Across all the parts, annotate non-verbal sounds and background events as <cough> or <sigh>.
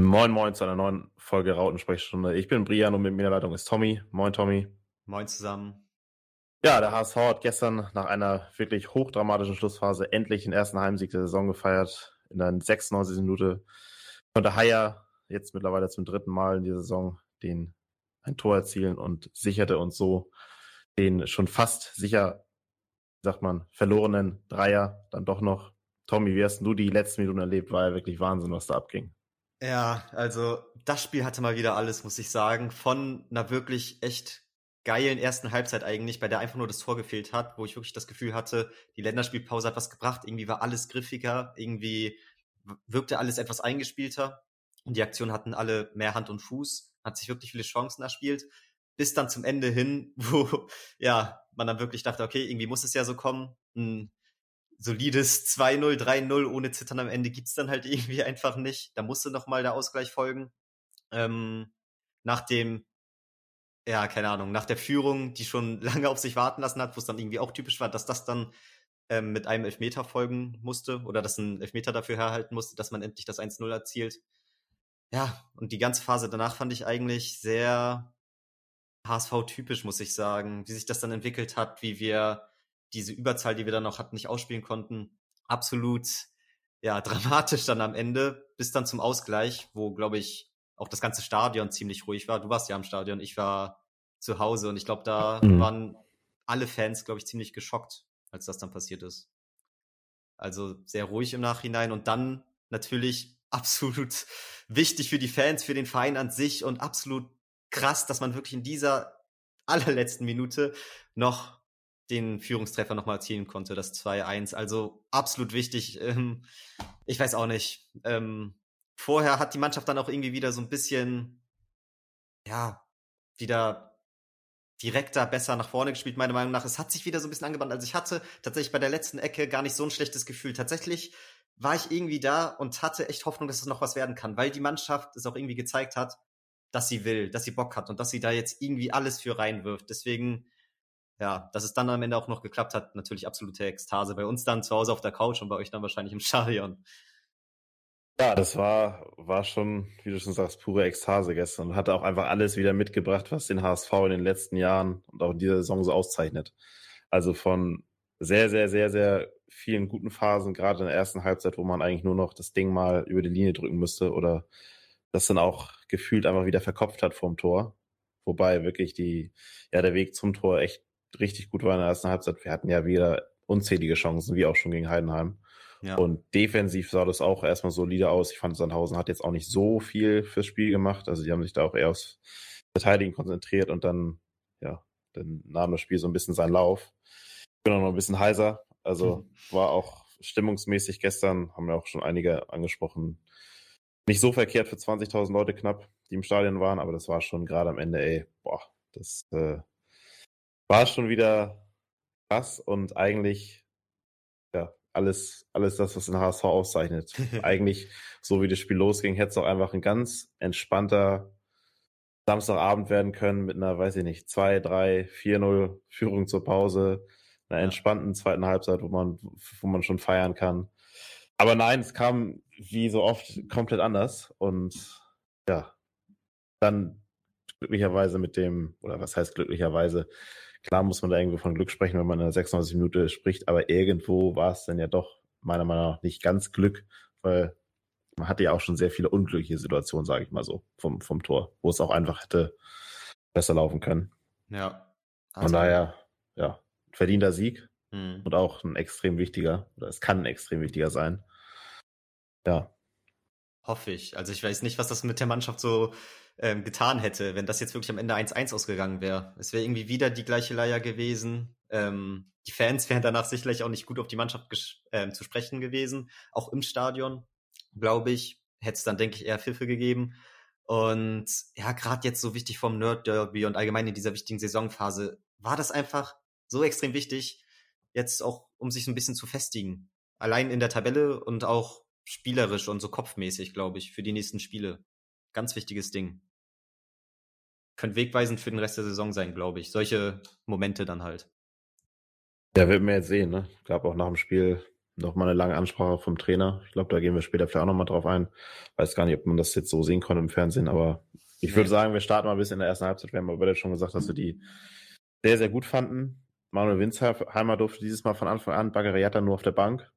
Moin Moin zu einer neuen Folge Rautensprechstunde. Ich bin Brian und mit mir in der Leitung ist Tommy. Moin Tommy. Moin zusammen. Ja, der HSV hat gestern nach einer wirklich hochdramatischen Schlussphase endlich den ersten Heimsieg der Saison gefeiert. In der 96. Minute konnte Haier jetzt mittlerweile zum dritten Mal in dieser Saison den ein Tor erzielen und sicherte uns so den schon fast sicher, sagt man, verlorenen Dreier dann doch noch. Tommy, wie hast du die letzten Minuten erlebt? War ja wirklich Wahnsinn, was da abging. Ja, also das Spiel hatte mal wieder alles, muss ich sagen. Von einer wirklich echt geilen ersten Halbzeit eigentlich, bei der einfach nur das Tor gefehlt hat, wo ich wirklich das Gefühl hatte, die Länderspielpause hat was gebracht. Irgendwie war alles griffiger, irgendwie wirkte alles etwas eingespielter und die Aktionen hatten alle mehr Hand und Fuß, hat sich wirklich viele Chancen erspielt. Bis dann zum Ende hin, <laughs> wo ja man dann wirklich dachte, okay, irgendwie muss es ja so kommen. Ein solides 2-0, 3-0 ohne Zittern am Ende gibt's dann halt <laughs> irgendwie einfach nicht. Da musste noch mal der Ausgleich folgen. Ähm, nach dem, ja, keine Ahnung, nach der Führung, die schon <laughs> lange auf sich warten lassen hat, wo es dann irgendwie auch typisch war, dass das dann ähm, mit einem Elfmeter folgen musste oder dass ein Elfmeter dafür herhalten musste, dass man endlich das 1-0 erzielt. Ja, und die ganze Phase danach fand ich eigentlich sehr HSV-typisch, muss ich sagen, wie sich das dann entwickelt hat, wie wir diese Überzahl, die wir dann noch hatten, nicht ausspielen konnten. Absolut, ja, <laughs> dramatisch dann am Ende, bis dann zum Ausgleich, wo, glaube ich, auch das ganze Stadion ziemlich ruhig war. Du warst ja am Stadion, ich war zu Hause und ich glaube, da mhm. waren alle Fans, glaube ich, ziemlich geschockt, als das dann passiert ist. Also sehr ruhig im Nachhinein und dann natürlich <laughs> absolut wichtig für die Fans, für den Verein an sich und absolut krass, dass man wirklich in dieser <laughs> allerletzten Minute noch den Führungstreffer nochmal erzielen konnte, das 2-1. Also absolut wichtig. <laughs> Ähm, ich weiß auch nicht. Ähm, vorher hat die Mannschaft dann auch irgendwie wieder so ein bisschen, ja, wieder direkter, besser nach vorne gespielt, meiner Meinung nach. Es hat sich wieder so ein bisschen angebannt. Also ich hatte tatsächlich bei der letzten Ecke gar nicht so ein schlechtes Gefühl. Tatsächlich war ich irgendwie da und hatte echt Hoffnung, dass es noch was werden kann, weil die Mannschaft es auch irgendwie gezeigt hat, dass sie will, dass sie Bock hat und dass sie da jetzt irgendwie alles für reinwirft. Deswegen ja, dass es dann am Ende auch noch geklappt hat, natürlich absolute Ekstase. Bei uns dann zu Hause auf der Couch und bei euch dann wahrscheinlich im <laughs> Stadion. Ja, das war, war schon, wie du schon sagst, pure Ekstase gestern und hatte auch einfach alles wieder mitgebracht, was den HSV in den letzten Jahren und auch in dieser Saison so auszeichnet. Also von sehr, sehr, sehr, sehr vielen guten Phasen, gerade in der ersten Halbzeit, wo man eigentlich nur noch das Ding mal über die Linie drücken müsste oder das dann auch gefühlt einfach wieder verkopft hat vorm Tor. Wobei wirklich die, ja, der Weg zum Tor echt richtig gut war in der ersten Halbzeit. Wir hatten ja wieder unzählige Chancen, wie auch schon gegen Heidenheim. Ja. Und defensiv sah das auch erstmal solide aus. Ich fand, Sandhausen hat jetzt auch nicht so viel fürs Spiel gemacht. Also die haben sich da auch eher aufs Verteidigen konzentriert und dann, ja, dann nahm das Spiel so ein bisschen seinen Lauf. Ich bin auch noch ein bisschen heiser. Also mhm. <laughs> war auch stimmungsmäßig gestern, haben ja auch schon einige angesprochen, nicht so verkehrt für 20.000 Leute knapp, die im Stadion waren, aber das war schon gerade am Ende, ey, boah, das äh, war schon wieder krass und eigentlich ja alles, alles das, was den HSV auszeichnet. <laughs> eigentlich, so wie das Spiel losging, hätte es auch einfach ein ganz entspannter Samstagabend werden können mit einer, weiß ich nicht, 2, 3, 4-0 Führung zur Pause, einer entspannten zweiten Halbzeit, wo man, wo man schon feiern kann. Aber nein, es kam wie so oft komplett anders und ja, dann glücklicherweise mit dem, oder was heißt glücklicherweise, Klar muss man da irgendwo von Glück sprechen, wenn man in der 96 Minute spricht, aber irgendwo war es dann ja doch meiner Meinung nach nicht ganz Glück, weil man hatte ja auch schon sehr viele unglückliche Situationen, sage ich mal so, vom, vom Tor, wo es auch einfach hätte besser laufen können. Ja. Also, Von daher, ja, verdienter Sieg hm. und auch ein extrem wichtiger, oder es kann ein extrem wichtiger sein. Ja. Hoffe ich. Also ich weiß nicht, was das mit der Mannschaft so ähm, getan hätte, wenn das jetzt wirklich am Ende 1-1 ausgegangen wäre. Es wäre irgendwie wieder die gleiche Leier gewesen. Ähm, die Fans <laughs> wären danach sicherlich auch nicht gut auf die Mannschaft äh, zu sprechen gewesen. Auch im Stadion, glaube ich, hätte es dann, denke ich, eher Pfiffe gegeben. Und ja, gerade jetzt so wichtig vom Nerd Derby und allgemein in dieser wichtigen Saisonphase war das einfach so extrem wichtig, jetzt auch, um sich so ein bisschen zu festigen. Allein in der Tabelle und auch spielerisch und so kopfmäßig, glaube ich, für die nächsten Spiele. Ganz wichtiges Ding könnte wegweisend für den Rest der Saison sein, glaube ich. Solche Momente dann halt. Ja, wird man jetzt sehen, ne? Gab auch nach dem Spiel nochmal eine lange Ansprache vom Trainer. Ich glaube, da gehen wir später vielleicht auch nochmal drauf ein. Weiß gar nicht, ob man das jetzt so sehen konnte im Fernsehen, aber ich würde sagen, wir starten mal ein bisschen in der ersten Halbzeit. Wir haben aber schon gesagt, dass wir die sehr, sehr gut fanden. Manuel Winsheimer durfte dieses Mal von Anfang an, Bagariata nur auf der Bank.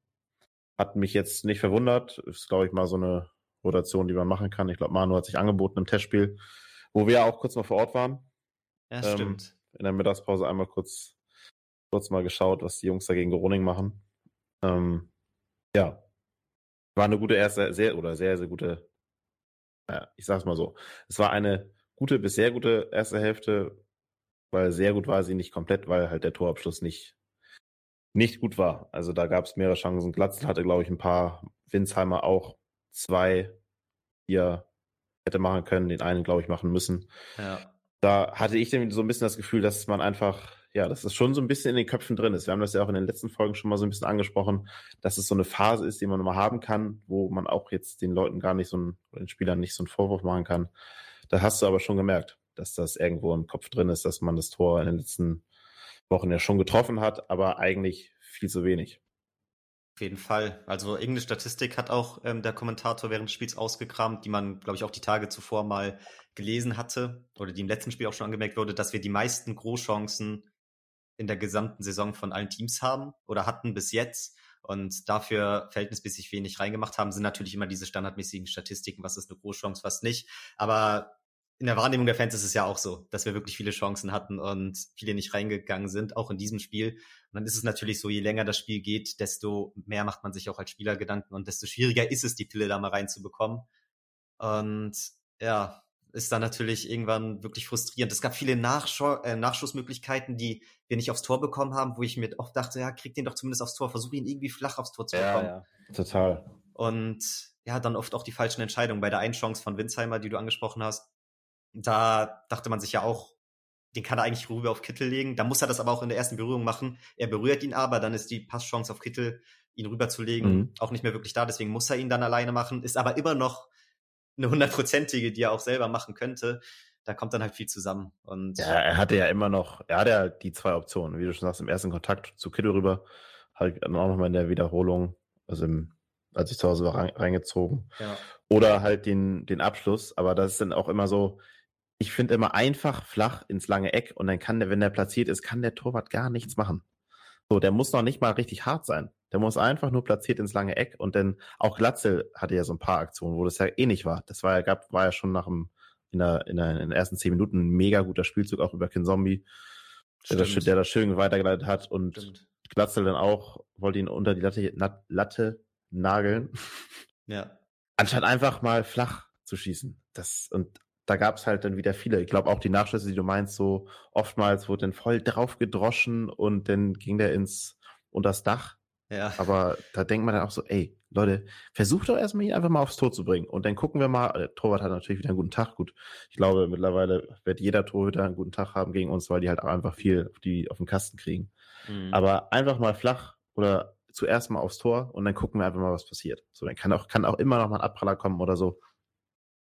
Hat mich jetzt nicht verwundert. Ist, glaube ich, mal so eine Rotation, die man machen kann. Ich glaube, Manu hat sich angeboten im Testspiel, wo wir auch kurz mal vor Ort waren. Ja, ähm, stimmt. In der Mittagspause einmal kurz, kurz mal geschaut, was die Jungs da gegen Groningen machen. Ähm, ja. War eine gute erste, sehr, oder sehr, sehr gute, ja, ich sag's mal so. Es war eine gute bis sehr gute erste Hälfte, weil sehr gut war sie nicht komplett, weil halt der Torabschluss nicht, nicht gut war. Also da gab es mehrere Chancen. Glatzel hatte, glaube ich, ein paar, Winsheimer auch zwei, die er hätte machen können, den einen, glaube ich, machen müssen. Ja. Da hatte ich so ein bisschen das Gefühl, dass man einfach, ja, dass es schon so ein bisschen in den Köpfen drin ist. Wir haben das ja auch in den letzten Folgen schon mal so ein bisschen angesprochen, dass es so eine Phase ist, die man mal haben kann, wo man auch jetzt den Leuten gar nicht so einen, den Spielern nicht so einen Vorwurf machen kann. Da hast du aber schon gemerkt dass das irgendwo im Kopf drin ist, dass man das Tor in den letzten Wochen ja schon getroffen hat, aber eigentlich viel zu wenig. Auf jeden Fall. Also irgendeine Statistik hat auch ähm, der Kommentator während des Spiels ausgekramt, die man, glaube ich, auch die Tage zuvor mal gelesen hatte oder die im letzten Spiel auch schon angemerkt wurde, dass wir die meisten Großchancen in der gesamten Saison von allen Teams haben oder hatten bis jetzt und dafür verhältnismäßig wenig reingemacht haben, sind natürlich immer diese standardmäßigen Statistiken, was ist eine Großchance, was nicht. Aber in der Wahrnehmung der Fans ist es ja auch so, dass wir wirklich viele Chancen hatten und viele nicht reingegangen sind, auch in diesem Spiel. Und dann ist es natürlich so, je länger das Spiel geht, desto mehr macht man sich auch als Spieler Gedanken und desto schwieriger ist es, die Pille da mal reinzubekommen. Und ja, ist dann natürlich irgendwann wirklich frustrierend. Es gab viele Nachschau äh, Nachschussmöglichkeiten, die wir nicht aufs Tor bekommen haben, wo ich mir oft dachte, ja, krieg den doch zumindest aufs Tor, versuche ihn irgendwie flach aufs Tor zu bekommen. Ja, ja. Total. Und ja, dann oft auch die falschen Entscheidungen. Bei der einen Chance von Winsheimer, die du angesprochen hast, da dachte man sich ja auch, den kann er eigentlich rüber auf Kittel legen. Da muss er das aber auch in der ersten Berührung machen. Er berührt ihn aber, dann ist die Passchance auf Kittel, ihn rüberzulegen, mhm. auch nicht mehr wirklich da. Deswegen muss er ihn dann alleine machen. Ist aber immer noch eine hundertprozentige, die er auch selber machen könnte. Da kommt dann halt viel zusammen. Und ja, er hatte ja immer noch, er hatte ja die zwei Optionen. Wie du schon sagst, im ersten Kontakt zu Kittel rüber, halt dann auch nochmal in der Wiederholung, also im, als ich zu Hause war, reingezogen. Ja. Oder halt den, den Abschluss. Aber das ist dann auch immer so, ich finde immer einfach flach ins lange Eck und dann kann der, wenn der platziert ist, kann der Torwart gar nichts machen. So, der muss noch nicht mal richtig hart sein. Der muss einfach nur platziert ins lange Eck und dann auch Glatzel hatte ja so ein paar Aktionen, wo das ja eh nicht war. Das war ja, gab, war ja schon nach dem, in der, in der, in den ersten zehn Minuten ein mega guter Spielzug auch über Kin Zombie, der das, der das schön weitergeleitet hat und Stimmt. Glatzel dann auch wollte ihn unter die Latte, Latte nageln. Ja. <laughs> Anstatt einfach mal flach zu schießen. Das, und da gab es halt dann wieder viele. Ich glaube auch die Nachschüsse, die du meinst, so oftmals wurde dann voll drauf gedroschen und dann ging der ins unters Dach. Ja. Aber da denkt man dann auch so, ey, Leute, versucht doch erstmal ihn einfach mal aufs Tor zu bringen. Und dann gucken wir mal, der Torwart hat natürlich wieder einen guten Tag. Gut, ich glaube, mittlerweile wird jeder Torhüter einen guten Tag haben gegen uns, weil die halt auch einfach viel auf, die, auf den Kasten kriegen. Mhm. Aber einfach mal flach oder zuerst mal aufs Tor und dann gucken wir einfach mal, was passiert. So, dann kann auch, kann auch immer noch mal ein Abpraller kommen oder so.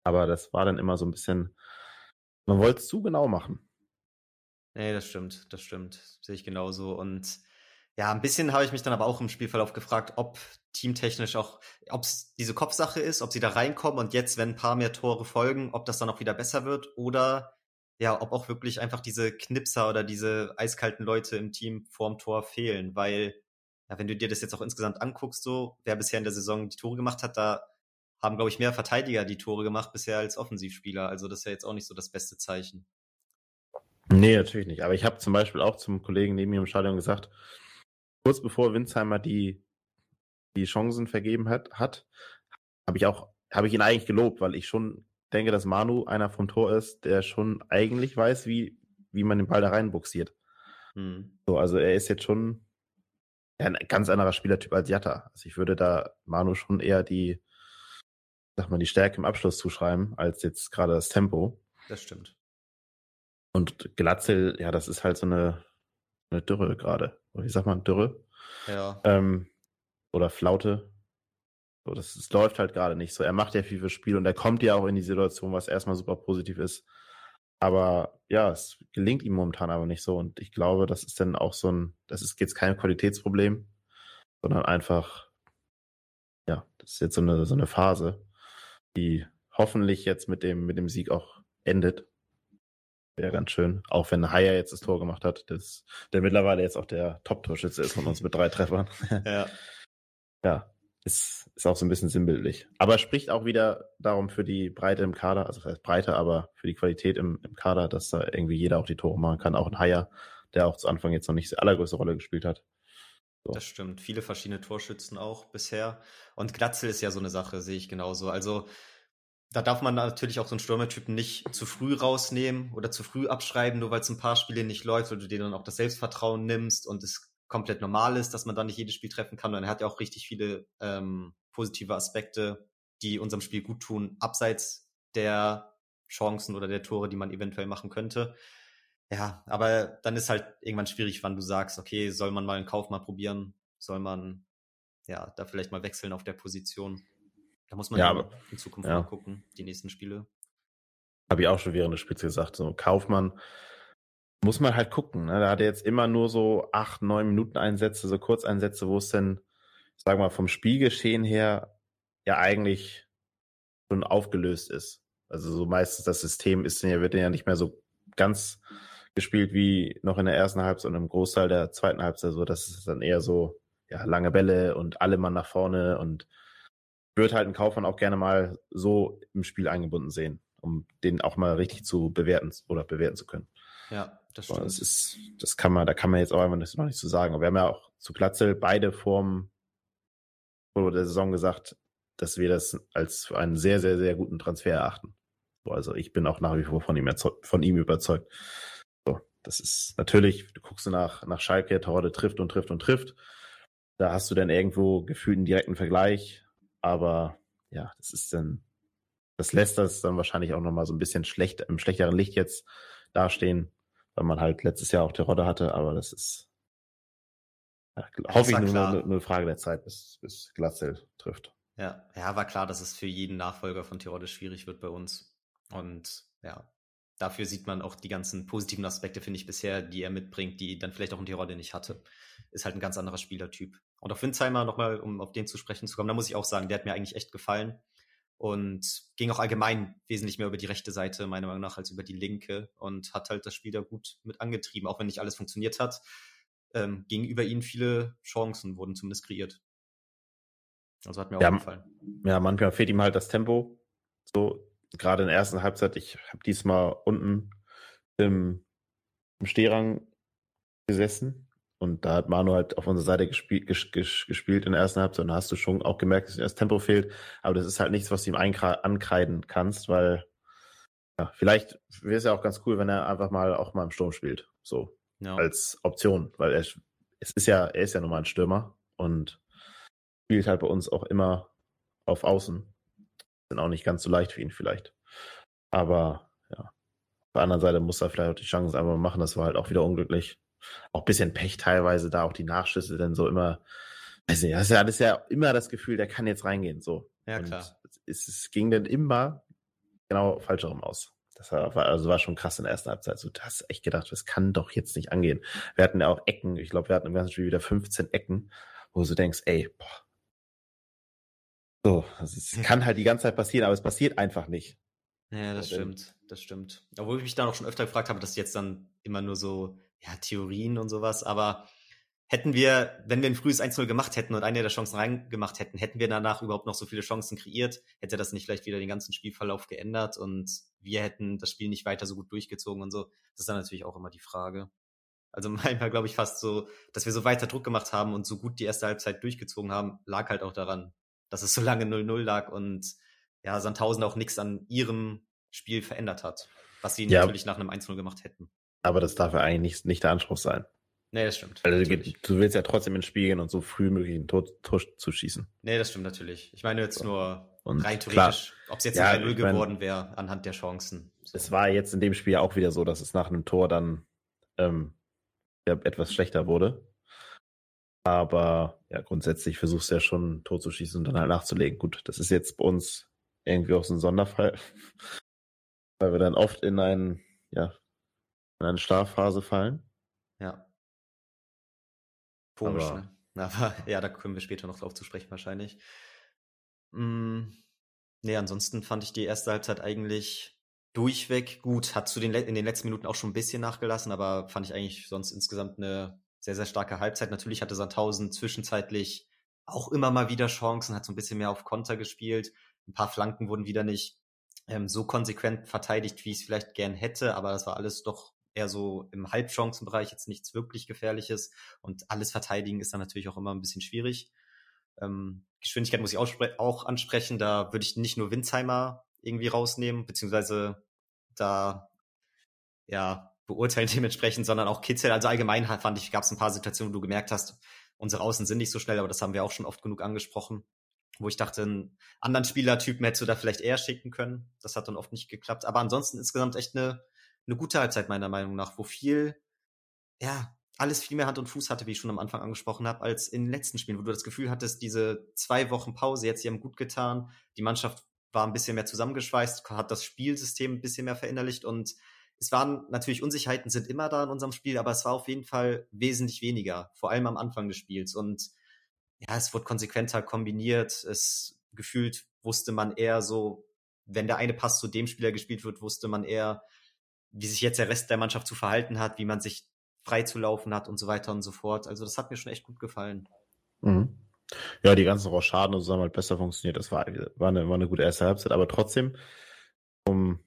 Aber das war dann immer so ein bisschen, man wollte es zu genau machen. Nee, das stimmt, das stimmt. Sehe ich genauso. Und ja, ein bisschen habe ich mich dann aber auch im Spielverlauf gefragt, ob teamtechnisch auch, ob es diese Kopfsache ist, ob sie da reinkommen und jetzt, wenn ein paar mehr Tore folgen, ob das dann auch wieder besser wird oder ja, ob auch wirklich einfach diese Knipser oder diese eiskalten Leute im Team vorm Tor fehlen, weil ja, wenn du dir das jetzt auch insgesamt anguckst, so wer bisher in der Saison die Tore gemacht hat, da haben, glaube ich, mehr Verteidiger die Tore gemacht bisher als Offensivspieler. Also das ist ja jetzt auch nicht so das beste Zeichen. Nee, natürlich nicht. Aber ich habe zum Beispiel auch zum Kollegen neben mir im Stadion gesagt, kurz bevor Winsheimer die, die Chancen vergeben hat, hat habe ich auch, habe ich ihn eigentlich gelobt, weil ich schon denke, dass Manu einer vom Tor ist, der schon eigentlich weiß, wie, wie man den Ball da reinbuxiert. Hm. So, also er ist jetzt schon ein ganz anderer Spielertyp als Jatta. Also ich würde da Manu schon eher die, sag mal, die Stärke im Abschluss zuschreiben, als jetzt gerade das Tempo. Das stimmt. Und Glatzel, ja, das ist halt so eine, eine Dürre gerade. Wie sagt man, Dürre? Ja. Ähm, oder Flaute. So, das, das läuft halt gerade nicht so. Er macht ja viel fürs Spiel und er kommt ja auch in die Situation, was erstmal super positiv ist. Aber ja, es gelingt ihm momentan aber nicht so. Und ich glaube, das ist dann auch so ein, das ist jetzt kein Qualitätsproblem, sondern einfach, ja, das ist jetzt so eine, so eine Phase, die hoffentlich jetzt mit dem, mit dem Sieg auch endet. Wäre ganz schön. Auch wenn Haier jetzt das Tor gemacht hat, das, der mittlerweile jetzt auch der Top-Torschütze ist von uns mit drei Treffern. <laughs> Ja. ja, ist, ist auch so ein bisschen sinnbildlich. Aber spricht auch wieder darum für die Breite im Kader, also das heißt Breite, aber für die Qualität im, im Kader, dass da irgendwie jeder auch die Tore machen kann. Auch ein Haier, der auch zu Anfang jetzt noch nicht die allergrößte Rolle gespielt hat. So. Das stimmt. Viele verschiedene Torschützen auch bisher. Und Glatzel ist ja so eine Sache, sehe ich genauso. Also da darf man natürlich auch so einen Stürmertypen nicht zu früh rausnehmen oder zu früh abschreiben, nur weil es ein paar Spiele nicht läuft oder du dir dann auch das Selbstvertrauen nimmst und es komplett normal ist, dass man dann nicht jedes Spiel treffen kann. Und er hat ja auch richtig viele ähm, positive Aspekte, die unserem Spiel gut tun, abseits der Chancen oder der Tore, die man eventuell machen könnte. Ja, aber dann ist halt irgendwann schwierig, wann du sagst, okay, soll man mal einen Kauf mal probieren? Soll man ja da vielleicht mal wechseln auf der Position? Da muss man ja, aber, in Zukunft ja. mal gucken, die nächsten Spiele. Habe ich auch schon während des Spiels gesagt. So, Kaufmann muss man halt gucken. Ne? Da hat er jetzt immer nur so acht, neun Minuten Einsätze, so Kurzeinsätze, wo es denn, sagen wir mal, vom Spielgeschehen her ja eigentlich schon aufgelöst ist. Also so meistens das System ist ja, wird ja nicht mehr so ganz gespielt wie noch in der ersten Halbzeit und im Großteil der zweiten Halbzeit. So, das ist dann eher so, ja, lange Bälle und alle Mann nach vorne und würde halt einen Kaufmann auch gerne mal so im Spiel eingebunden sehen, um den auch mal richtig zu bewerten oder bewerten zu können. Ja, das stimmt. Das ist, das kann man, da kann man jetzt auch einfach noch nicht zu so sagen. Aber wir haben ja auch zu Glatzel beide vorm vor der Saison gesagt, dass wir das als einen sehr, sehr, sehr guten Transfer erachten. Also ich bin auch nach wie vor von ihm, von ihm überzeugt. Das ist natürlich, du guckst nach, nach Schalke, Torode trifft und trifft und trifft. Da hast du dann irgendwo gefühlt einen direkten Vergleich. Aber ja, das ist dann, das lässt das dann wahrscheinlich auch nochmal so ein bisschen schlecht, im schlechteren Licht jetzt dastehen, weil man halt letztes Jahr auch die Rodde hatte, aber das ist, ja, hoffe ich, nur, nur, eine Frage der Zeit, bis, bis Glatzel trifft. Ja, ja, war klar, dass es für jeden Nachfolger von Tirode schwierig wird bei uns. Und ja, dafür sieht man auch die ganzen positiven Aspekte, finde ich, bisher, die er mitbringt, die dann vielleicht auch ein Tirode nicht hatte. Ist halt ein ganz anderer Spielertyp. Und auf Winzheimer nochmal, um auf den zu sprechen zu kommen, da muss ich auch sagen, der hat mir eigentlich echt gefallen und ging auch allgemein wesentlich mehr über die rechte Seite, meiner Meinung nach, als über die linke und hat halt das Spiel da gut mit angetrieben, auch wenn nicht alles funktioniert hat. Ähm, gegenüber ihnen viele Chancen wurden zumindest kreiert. Also hat mir auch ja, gefallen. Ja, manchmal fehlt ihm halt das Tempo. So, gerade in der ersten Halbzeit, ich habe diesmal unten im, im Stehrang gesessen und da hat Manu halt auf unserer Seite gespielt, gespielt in der ersten Halbzeit und da hast du schon auch gemerkt, dass das Tempo fehlt. Aber das ist halt nichts, was du ihm ankreiden kannst, weil ja, vielleicht wäre es ja auch ganz cool, wenn er einfach mal auch mal im Sturm spielt. So. Ja. Als Option. Weil er, es ist ja, er ist ja nun mal ein Stürmer und spielt halt bei uns auch immer auf Außen. Sind auch nicht ganz so leicht für ihn vielleicht. Aber ja. Auf der anderen Seite muss er vielleicht auch die Chance einfach machen. Das war halt auch wieder unglücklich auch ein bisschen Pech teilweise, da auch die Nachschüsse dann so immer, weiß nicht, das ist ja, das ist ja immer das Gefühl, der kann jetzt reingehen, so. Ja, klar. Es, es ging dann immer genau falsch herum aus. Das war, also war schon krass in der ersten Halbzeit. So, du hast echt gedacht, das kann doch jetzt nicht angehen. Wir hatten ja auch Ecken. Ich glaube, wir hatten im ganzen Spiel wieder 15 Ecken, wo du denkst, ey, boah. So, es kann halt die ganze Zeit passieren, aber es passiert einfach nicht. Ja, das stimmt, das stimmt. Obwohl ich mich dann auch schon öfter gefragt habe, dass jetzt dann immer nur so ja, Theorien und sowas, aber hätten wir, wenn wir ein frühes 1-0 gemacht hätten und eine der Chancen reingemacht hätten, hätten wir danach überhaupt noch so viele Chancen kreiert, hätte das nicht vielleicht wieder den ganzen Spielverlauf geändert und wir hätten das Spiel nicht weiter so gut durchgezogen und so. Das ist dann natürlich auch immer die Frage. Also <laughs> manchmal glaube ich fast so, dass wir so weiter Druck gemacht haben und so gut die erste Halbzeit durchgezogen haben, lag halt auch daran, dass es so lange 0-0 lag und ja, Sandhausen auch nichts an ihrem Spiel verändert hat, was sie ja. natürlich nach einem 1-0 gemacht hätten. Aber das darf ja eigentlich nicht, nicht der Anspruch sein. Nee, das stimmt. Also du, du, willst ja trotzdem ins Spiel gehen und so früh möglich einen Tor, Tor zu schießen. Nee, das stimmt natürlich. Ich meine jetzt so. nur und rein theoretisch, ob es jetzt ja, 3-0 geworden wäre anhand der Chancen. So. Es war jetzt in dem Spiel auch wieder so, dass es nach einem Tor dann ähm, ja, etwas schlechter wurde. Aber ja, grundsätzlich versuchst du ja schon Tor zu schießen und dann halt nachzulegen. Gut, das ist jetzt bei uns irgendwie auch so ein Sonderfall, <laughs> weil wir dann oft in einen ja, in eine Schlafphase fallen. Ja. Komisch, Aber, ne? <laughs> Aber ja, da können wir später noch drauf zu sprechen wahrscheinlich. Mm, nee, ansonsten fand ich die erste Halbzeit eigentlich durchweg gut. Hat zu den in den letzten Minuten auch schon ein bisschen nachgelassen, aber fand ich eigentlich sonst insgesamt eine sehr, sehr starke Halbzeit. Natürlich hatte Sandhausen zwischenzeitlich auch immer mal wieder Chancen, hat so ein bisschen mehr auf Konter gespielt. Ein paar Flanken wurden wieder nicht ähm, so konsequent verteidigt, wie ich es vielleicht gern hätte, aber das war alles doch eher so im Halbchancenbereich, jetzt nichts wirklich Gefährliches. Und alles verteidigen ist dann natürlich auch immer ein bisschen schwierig. Ähm, Geschwindigkeit muss ich auch ansprechen. Da würde ich nicht nur Winzheimer irgendwie rausnehmen, beziehungsweise da ja beurteilen <laughs> dementsprechend, sondern auch Kitzel. Also allgemein fand ich, gab es ein paar Situationen, wo du gemerkt hast, unsere Außen sind nicht so schnell, aber das haben wir auch schon oft genug angesprochen, wo ich dachte, einen anderen Spielertypen hättest du da vielleicht eher schicken können. Das hat dann oft nicht geklappt. Aber ansonsten insgesamt echt eine, eine gute Halbzeit meiner Meinung nach, wo viel, ja, alles viel mehr Hand und Fuß hatte, wie ich schon am Anfang angesprochen habe, als in den letzten Spielen, wo du das Gefühl hattest, diese zwei Wochen Pause jetzt, die haben gut getan. Die Mannschaft war ein bisschen mehr zusammengeschweißt, hat das Spielsystem ein bisschen mehr verinnerlicht und es waren natürlich Unsicherheiten sind immer da in unserem Spiel, aber es war auf jeden Fall wesentlich weniger, vor allem am Anfang des Spiels und ja, es wurde konsequenter kombiniert. Es gefühlt wusste man eher so, wenn der eine Pass zu dem Spieler gespielt wird, wusste man eher, wie sich jetzt der Rest der Mannschaft zu verhalten hat, wie man sich frei zu laufen hat und so weiter und so fort. Also das hat mir schon echt gut gefallen. Mhm. Ja, die ganzen Rochaden haben halt besser funktioniert. Das war, war, eine, war eine gute erste Halbzeit, aber trotzdem, um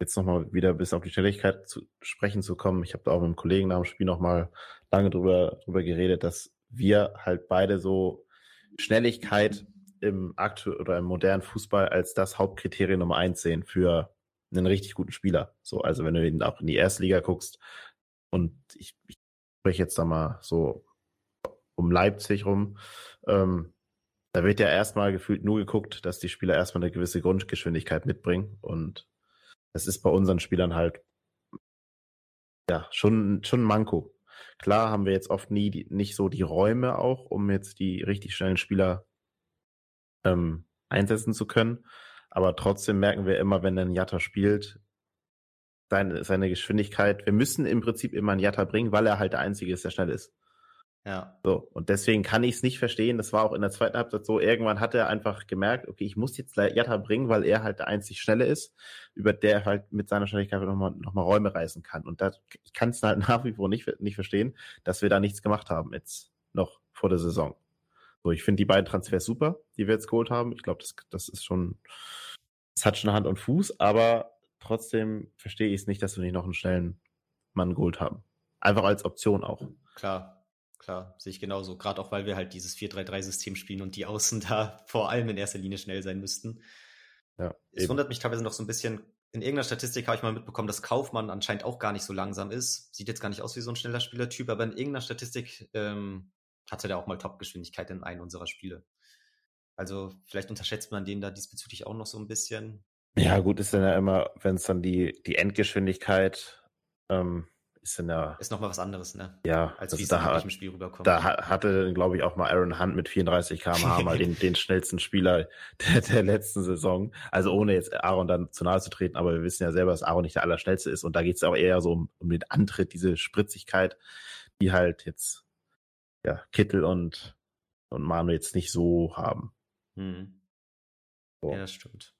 jetzt nochmal wieder bis auf die Schnelligkeit zu sprechen zu kommen, ich habe da auch mit einem Kollegen nach dem Spiel nochmal lange drüber, drüber geredet, dass wir halt beide so Schnelligkeit im aktuellen oder im modernen Fußball als das Hauptkriterium Nummer eins sehen für einen richtig guten Spieler. So, also wenn du ihn auch in die Erstliga guckst und ich, ich spreche jetzt da mal so um Leipzig rum, ähm, da wird ja erstmal gefühlt nur geguckt, dass die Spieler erstmal eine gewisse Grundgeschwindigkeit mitbringen und das ist bei unseren Spielern halt ja schon schon ein Manko. Klar haben wir jetzt oft nie die, nicht so die Räume auch, um jetzt die richtig schnellen Spieler ähm, einsetzen zu können. Aber trotzdem merken wir immer, wenn ein Jatta spielt, seine, seine Geschwindigkeit. Wir müssen im Prinzip immer einen Jatta bringen, weil er halt der Einzige ist, der schnell ist. Ja. So, und deswegen kann ich es nicht verstehen. Das war auch in der zweiten Halbzeit so. Irgendwann hat er einfach gemerkt, okay, ich muss jetzt Jatta bringen, weil er halt der einzig Schnelle ist, über der er halt mit seiner Schnelligkeit nochmal noch mal Räume reißen kann. Und da, ich kann es halt <laughs> nach wie vor nicht, nicht verstehen, dass wir da nichts gemacht haben jetzt noch vor der Saison. So, ich finde die beiden Transfers super, die wir jetzt geholt haben. Ich glaube, das, das ist schon, das hat schon Hand und Fuß, aber trotzdem verstehe ich es nicht, dass wir nicht noch einen schnellen Mann geholt haben. Einfach als Option auch. Klar, klar, sehe ich genauso. Gerade auch, weil wir halt dieses 4-3-3-System spielen und die Außen <laughs> da vor allem in erster Linie schnell sein müssten. Ja, es eben. wundert mich teilweise noch so ein bisschen. In irgendeiner Statistik habe ich mal mitbekommen, dass Kaufmann anscheinend auch gar nicht so langsam ist. Sieht jetzt gar nicht aus wie so ein schneller Spielertyp, aber in irgendeiner Statistik ähm, hatte der auch mal Topgeschwindigkeit in einem unserer Spiele. Also vielleicht unterschätzt man den da diesbezüglich auch noch so ein bisschen. Ja, gut, ist dann ja immer, wenn es dann die, die Endgeschwindigkeit ähm, ist in der. Ist nochmal was anderes, ne? Ja, als wie es da, im Spiel rüberkommt. Da hatte, glaube ich, auch mal Aaron Hunt mit 34 km/h mal <laughs> den, den schnellsten Spieler der, der letzten Saison. Also ohne jetzt Aaron dann zu nahe zu treten, aber wir wissen ja selber, dass Aaron nicht der Allerschnellste ist. Und da geht es auch eher so um, um den Antritt, diese Spritzigkeit, die halt jetzt ja, Kittel und, und Manu jetzt nicht so haben. Hm. So. Ja, das stimmt.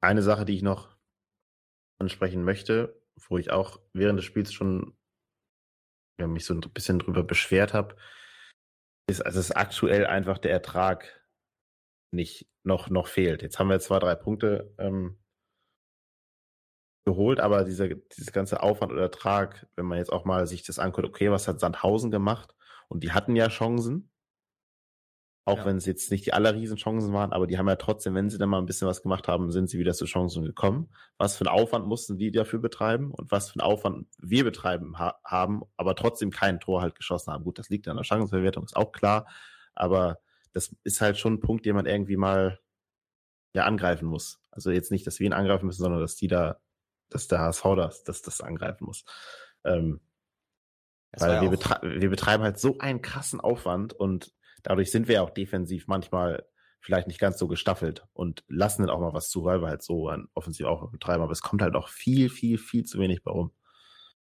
Eine Sache, die ich noch ansprechen möchte, wo ich auch während des Spiels schon ja, mich so ein bisschen drüber beschwert habe, ist, also es aktuell einfach der Ertrag nicht noch, noch fehlt. Jetzt haben wir zwei, drei Punkte ähm, geholt, aber dieser, dieses ganze Aufwand oder Ertrag, wenn man jetzt auch mal sich das anguckt, okay, was hat Sandhausen gemacht? Und die hatten ja Chancen. Auch ja. wenn es jetzt nicht die aller Riesenchancen waren, aber die haben ja trotzdem, wenn sie dann mal ein bisschen was gemacht haben, sind sie wieder zu Chancen gekommen. Was für einen Aufwand mussten die dafür betreiben und was für einen Aufwand wir betreiben ha haben, aber trotzdem kein Tor halt geschossen haben. Gut, das liegt an der Chancenverwertung, ist auch klar, aber das ist halt schon ein Punkt, den man irgendwie mal ja angreifen muss. Also jetzt nicht, dass wir ihn angreifen müssen, sondern dass die da, dass der HSV das, dass das angreifen muss. Ähm, weil wir, betre wir betreiben halt so einen krassen Aufwand und dadurch sind wir auch defensiv manchmal vielleicht nicht ganz so gestaffelt und lassen dann auch mal was zu, weil wir halt so ein offensiv auch betreiben. Aber es kommt halt auch viel, viel, viel zu wenig bei rum.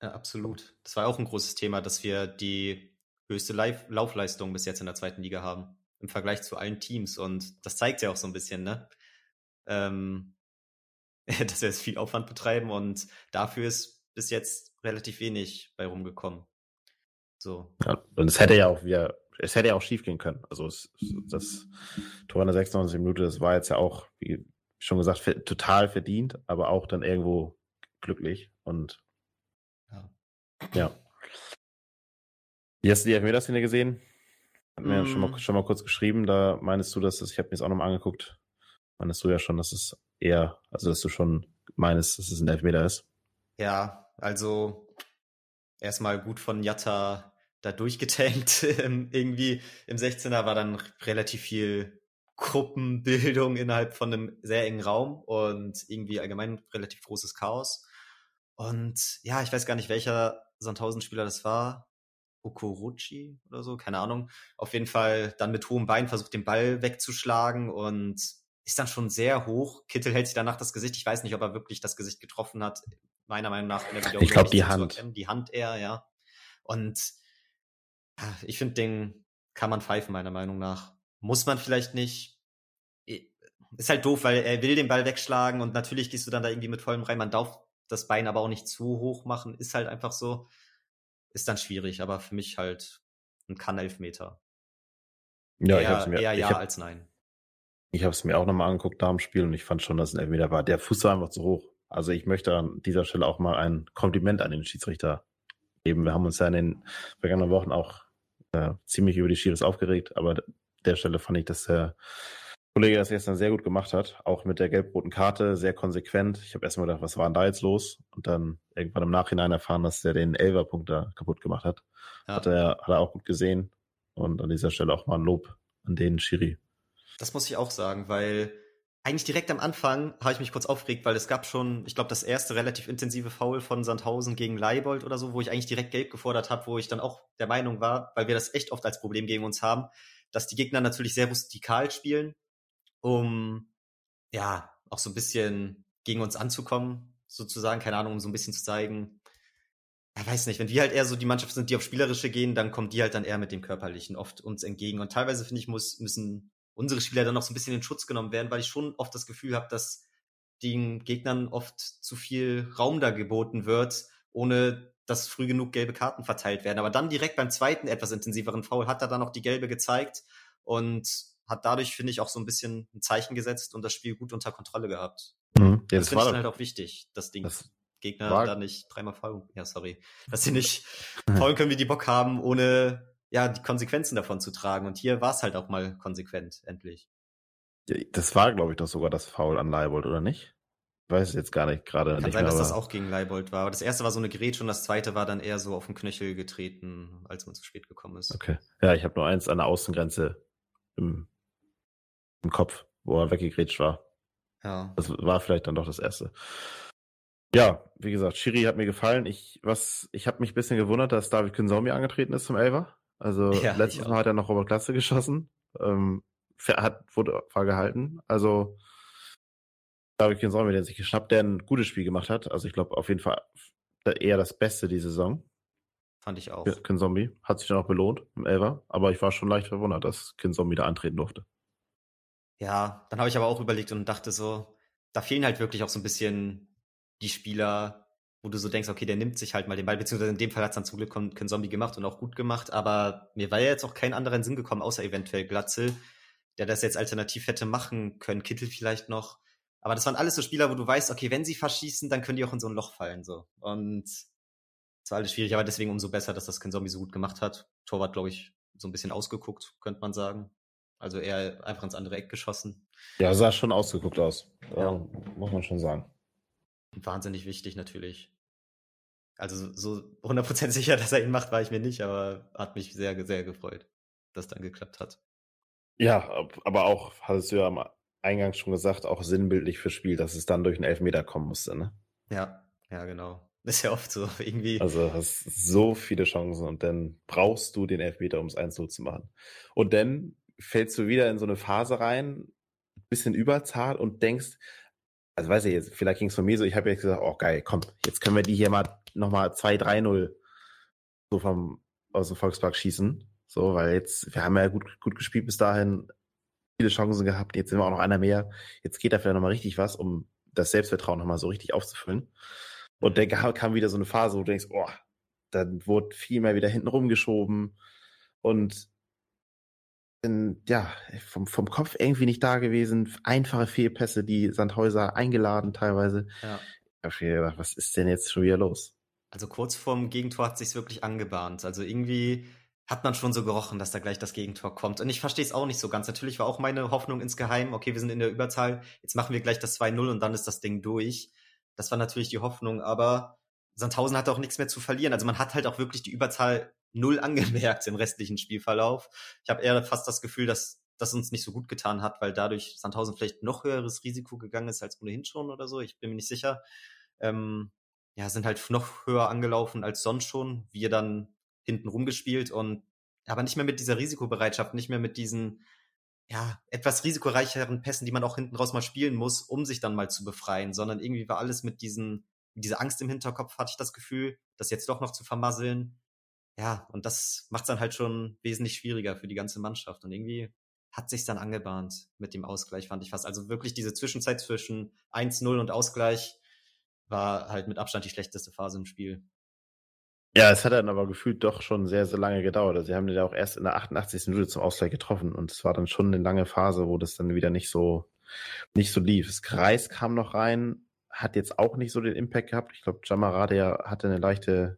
Ja, absolut. Das war auch ein großes Thema, dass wir die höchste Lauf Laufleistung bis jetzt in der zweiten Liga haben. Im Vergleich zu allen Teams. Und das zeigt ja auch so ein bisschen, ne? Ähm, <laughs> dass wir jetzt viel Aufwand betreiben und dafür ist bis jetzt relativ wenig bei rumgekommen. So. Ja, und es hätte ja auch wieder, es hätte ja auch schief gehen können. Also es, das Tor in der 96 Minute, das war jetzt ja auch, wie schon gesagt, total verdient, aber auch dann irgendwo glücklich. Und ja. ja. Wie hast du die Elfmeterszene gesehen? Hat mir mm. schon, mal, schon mal kurz geschrieben, da meinst du, dass das, ich habe mir das auch nochmal angeguckt, meinst du ja schon, dass es eher, also dass du schon meinst, dass es ein Elfmeter ist. Ja, also erstmal gut von Jatta da durchgetankt. <laughs> Irgendwie im 16er war dann relativ viel Gruppenbildung innerhalb von einem sehr engen Raum und irgendwie allgemein relativ großes Chaos. Und ja, ich weiß gar nicht, welcher Sandhausen-Spieler das war. Okorochi oder so, keine Ahnung. Auf jeden Fall dann mit hohem Bein versucht, den Ball wegzuschlagen und ist dann schon sehr hoch. Kittel hält sich danach das Gesicht. Ich weiß nicht, ob er wirklich das Gesicht getroffen hat. Meiner Meinung nach. ich glaube, die Hand. Die Hand eher, ja. Und ja, ich finde, den kann man pfeifen, meiner Meinung nach. Muss man vielleicht nicht. Ist halt doof, weil er will den Ball wegschlagen und natürlich gehst du dann da irgendwie mit vollem rein. Man darf das Bein aber auch nicht zu hoch machen. Ist halt einfach so ist dann schwierig, aber für mich halt ein Kann-Elfmeter. Ja, eher, ich hab's mir, eher ja hab, als nein. Ich habe es mir auch nochmal angeguckt nach dem Spiel und ich fand schon, dass ein Elfmeter war. Der Fuß war einfach zu hoch. Also ich möchte an dieser Stelle auch mal ein Kompliment an den Schiedsrichter geben. Wir haben uns ja in den vergangenen Wochen auch äh, ziemlich über die Schiris aufgeregt, aber der Stelle fand ich, dass der Kollege das gestern sehr gut gemacht hat, auch mit der gelb-roten Karte, sehr konsequent. Ich habe erstmal gedacht, was war denn da jetzt los? Und dann irgendwann im Nachhinein erfahren, dass er den Elverpunkt da kaputt gemacht hat. Ja. Hat, er, hat er auch gut gesehen. Und an dieser Stelle auch mal ein Lob an den Schiri. Das muss ich auch sagen, weil eigentlich direkt am Anfang habe ich mich kurz aufgeregt, weil es gab schon, ich glaube, das erste relativ intensive Foul von Sandhausen gegen Leibold oder so, wo ich eigentlich direkt gelb gefordert habe, wo ich dann auch der Meinung war, weil wir das echt oft als Problem gegen uns haben, dass die Gegner natürlich sehr rustikal spielen um ja auch so ein bisschen gegen uns anzukommen, sozusagen, keine Ahnung, um so ein bisschen zu zeigen, ja, weiß nicht, wenn wir halt eher so die Mannschaft sind, die auf Spielerische gehen, dann kommen die halt dann eher mit dem Körperlichen oft uns entgegen. Und teilweise, finde ich, muss, müssen unsere Spieler dann noch so ein bisschen in Schutz genommen werden, weil ich schon oft das Gefühl habe, dass den Gegnern oft zu viel Raum da geboten wird, ohne dass früh genug gelbe Karten verteilt werden. Aber dann direkt beim zweiten etwas intensiveren Foul hat er dann noch die gelbe gezeigt und hat dadurch, finde ich, auch so ein bisschen ein Zeichen gesetzt und das Spiel gut unter Kontrolle gehabt. Mhm. Ja, das, das finde ich dann halt auch wichtig, das Ding. Das Gegner war... da nicht dreimal faulen, ja, sorry, dass sie nicht <laughs> faulen können, wie die Bock haben, ohne ja die Konsequenzen davon zu tragen. Und hier war es halt auch mal konsequent, endlich. Das war, glaube ich, doch sogar das Foul an Leibold, oder nicht? Ich weiß jetzt gar nicht gerade. Kann nicht sein, mehr, dass das auch gegen Leibold war. Aber das erste war so eine Grätsche und das zweite war dann eher so auf den Knöchel getreten, als man zu spät gekommen ist. Okay. Ja, ich habe nur eins an der Außengrenze im im Kopf, wo er weggegrätscht war. Ja. Das war vielleicht dann doch das erste. Ja, wie gesagt, Shiri hat mir gefallen. Ich, was, ich habe mich ein bisschen gewundert, dass David Kinzombie angetreten ist zum Elfer. Also <laughs> ja, letztes Mal hat er noch Robert Klasse geschossen. Ähm, hat, wurde, war gehalten. Also David Kinzombie, der sich geschnappt, der ein gutes Spiel gemacht hat. Also ich glaube auf jeden Fall eher das Beste die Saison. Fand ich auch. Kinzombie hat sich dann auch belohnt im Elfer. Aber ich war schon leicht verwundert, dass Kinzombie da antreten durfte. Ja, dann habe ich aber auch überlegt und dachte so, da fehlen halt wirklich auch so ein bisschen die Spieler, wo du so denkst, okay, der nimmt sich halt mal den Ball, beziehungsweise in dem Fall hat es dann zum Glück kein Zombie gemacht und auch gut gemacht, aber mir war ja jetzt auch kein anderer in Sinn gekommen, außer eventuell Glatzel, der das jetzt alternativ hätte machen können, Kittel vielleicht noch. Aber das waren alles so Spieler, wo du weißt, okay, wenn sie verschießen, dann können die auch in so ein Loch fallen, so. Und es war alles schwierig, aber deswegen umso besser, dass das kein Zombie so gut gemacht hat. Torwart, glaube ich, so ein bisschen ausgeguckt, könnte man sagen. Also eher einfach ins andere Eck geschossen. Ja, sah schon ausgeguckt aus. Ja. Muss man schon sagen. Wahnsinnig wichtig natürlich. Also so 100% <laughs> sicher, dass er ihn macht, war ich mir nicht, aber hat mich sehr, sehr gefreut, dass dann geklappt hat. Ja, aber auch, hattest du ja am Eingang schon gesagt, auch sinnbildlich fürs Spiel, dass es dann durch einen Elfmeter kommen musste, ne? Ja, ja, genau. <laughs> ist ja oft so, irgendwie. Also hast so viele Chancen und dann brauchst du den Elfmeter, um es 1 zu machen. Und dann fällst du wieder in so eine Phase rein, bisschen überzart und denkst, also weiß ich jetzt, vielleicht ging es von mir so, ich habe jetzt gesagt, oh geil, komm, jetzt können wir die hier mal nochmal 2-3-0 so vom aus dem Volkspark schießen. So, weil jetzt, wir haben ja gut, gut gespielt bis dahin, viele Chancen gehabt, jetzt sind wir auch noch einer mehr. Jetzt geht da vielleicht nochmal richtig was, um das Selbstvertrauen nochmal so richtig aufzufüllen. Und dann kam wieder so eine Phase, wo du denkst, oh, dann wurde viel mehr wieder hinten rumgeschoben und in, ja, vom, vom Kopf irgendwie nicht da gewesen. Einfache Fehlpässe, die Sandhäuser eingeladen teilweise. Ja. Ich habe gedacht, was ist denn jetzt schon wieder los? Also kurz vorm Gegentor hat sich's wirklich angebahnt. Also irgendwie hat man schon so gerochen, dass da gleich das Gegentor kommt. Und ich verstehe es auch nicht so ganz. Natürlich war auch meine Hoffnung insgeheim, okay, wir sind in der Überzahl, jetzt machen wir gleich das 2-0 und dann ist das Ding durch. Das war natürlich die Hoffnung, aber Sandhausen hat auch nichts mehr zu verlieren. Also man hat halt auch wirklich die Überzahl null <laughs> angemerkt im restlichen Spielverlauf. Ich habe eher fast das Gefühl, dass das uns nicht so gut getan hat, weil dadurch Sandhausen vielleicht noch höheres Risiko gegangen ist als ohnehin schon oder so. Ich bin mir nicht sicher. Ähm, ja, sind halt noch höher angelaufen als sonst schon. Wir dann hinten rumgespielt und aber nicht mehr mit dieser Risikobereitschaft, nicht mehr mit diesen ja, etwas risikoreicheren Pässen, die man auch hinten raus mal spielen muss, um sich dann mal zu befreien, sondern irgendwie war alles mit diesen, diese Angst im Hinterkopf, hatte ich das Gefühl, das jetzt doch noch zu vermasseln. Ja, und das macht es dann halt schon wesentlich schwieriger für die ganze Mannschaft. Und irgendwie hat sich dann angebahnt mit dem Ausgleich, fand ich fast. Also wirklich diese Zwischenzeit zwischen 1-0 und Ausgleich war halt mit Abstand die schlechteste Phase im Spiel. Ja, es hat dann aber gefühlt doch schon sehr, sehr lange gedauert. Also sie haben den ja auch erst in der 88. Minute zum Ausgleich getroffen und es war dann schon eine lange Phase, wo das dann wieder nicht so, nicht so lief. Das Kreis kam noch rein, hat jetzt auch nicht so den Impact gehabt. Ich glaube, Jamara, der hatte eine leichte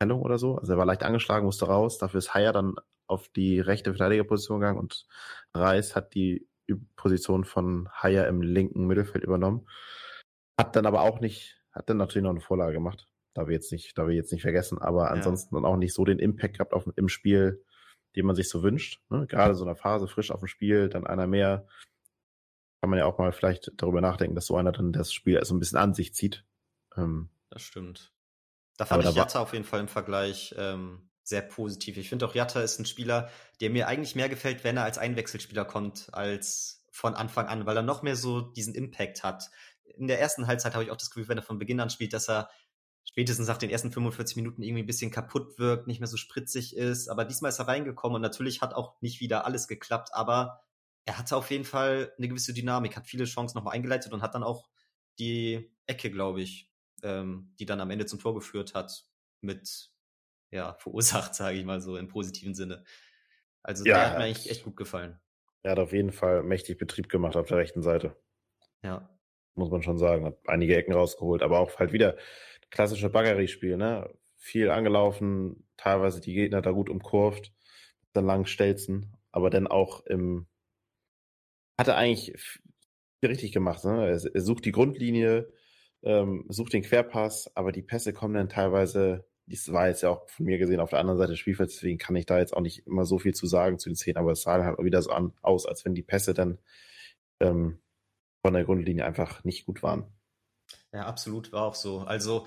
Hellung oder so. Also er war leicht angeschlagen, musste raus. Dafür ist Haier dann auf die rechte Verteidigerposition gegangen und Reis hat die Position von Haier im linken Mittelfeld übernommen. Hat dann aber auch nicht, hat dann natürlich noch eine Vorlage gemacht da wir jetzt nicht, da wir jetzt nicht vergessen, aber ansonsten dann auch nicht so den Impact gehabt auf, im Spiel, den man sich so wünscht. Ne? Gerade so eine Phase frisch auf dem Spiel, dann einer mehr, kann man ja auch mal vielleicht darüber nachdenken, dass so einer dann das Spiel so ein bisschen an sich zieht. Ähm, das stimmt. Da fand ich Jatta auf jeden Fall im Vergleich ähm, sehr positiv. Ich finde auch, Jatta ist ein Spieler, der mir eigentlich mehr gefällt, wenn er als Einwechselspieler kommt, als von Anfang an, weil er noch mehr so diesen Impact hat. In der ersten Halbzeit habe ich auch das Gefühl, wenn er von Beginn an spielt, dass er spätestens nach den ersten 45 Minuten irgendwie ein bisschen kaputt wirkt, nicht mehr so spritzig ist. Aber diesmal ist er reingekommen und natürlich hat auch nicht wieder alles geklappt, aber er hatte auf jeden Fall eine gewisse Dynamik, hat viele Chancen nochmal eingeleitet und hat dann auch die Ecke, glaube ich, ähm, die dann am Ende zum Tor geführt hat, mit ja, <laughs> verursacht, sage ich mal so im positiven Sinne. Also ja, der hat mir eigentlich echt gut gefallen. Er hat auf jeden Fall mächtig Betrieb gemacht auf der rechten Seite. Ja. Muss man schon sagen. Hat einige Ecken rausgeholt, aber auch halt wieder klassische Baggerie-Spiel, ne? Viel angelaufen, teilweise die Gegner da gut umkurvt, dann lang stelzen, aber dann auch im, hat er eigentlich richtig gemacht, ne? Er, er sucht die Grundlinie, ähm, sucht den Querpass, aber die Pässe kommen dann teilweise, das war jetzt ja auch von mir gesehen auf der anderen Seite des Spielfelds, deswegen kann ich da jetzt auch nicht immer so viel zu sagen zu den Szenen, aber es sah halt wieder so an, aus, als wenn die Pässe dann ähm, von der Grundlinie einfach nicht gut waren. Ja, absolut, war auch so. Also